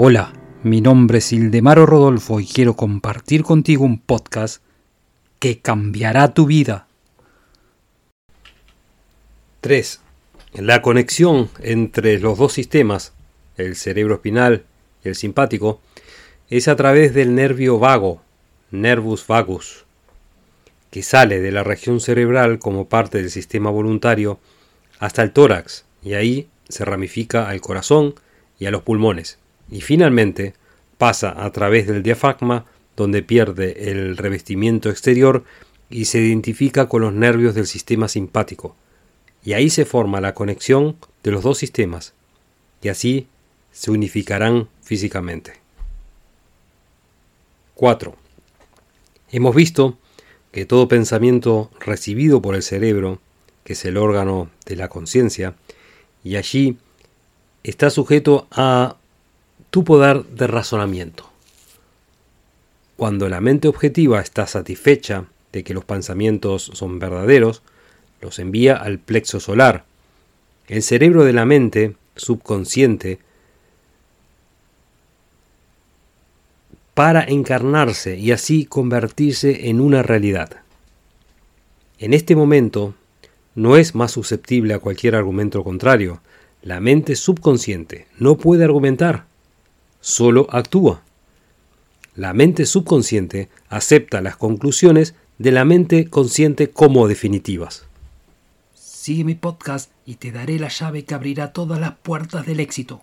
Hola, mi nombre es Ildemaro Rodolfo y quiero compartir contigo un podcast que cambiará tu vida. 3. La conexión entre los dos sistemas, el cerebro espinal y el simpático, es a través del nervio vago, nervus vagus, que sale de la región cerebral como parte del sistema voluntario hasta el tórax y ahí se ramifica al corazón y a los pulmones y finalmente pasa a través del diafragma donde pierde el revestimiento exterior y se identifica con los nervios del sistema simpático. Y ahí se forma la conexión de los dos sistemas y así se unificarán físicamente. 4. Hemos visto que todo pensamiento recibido por el cerebro, que es el órgano de la conciencia, y allí está sujeto a tu poder de razonamiento. Cuando la mente objetiva está satisfecha de que los pensamientos son verdaderos, los envía al plexo solar. El cerebro de la mente subconsciente para encarnarse y así convertirse en una realidad. En este momento no es más susceptible a cualquier argumento contrario. La mente subconsciente no puede argumentar, solo actúa. La mente subconsciente acepta las conclusiones de la mente consciente como definitivas. Sigue mi podcast y te daré la llave que abrirá todas las puertas del éxito.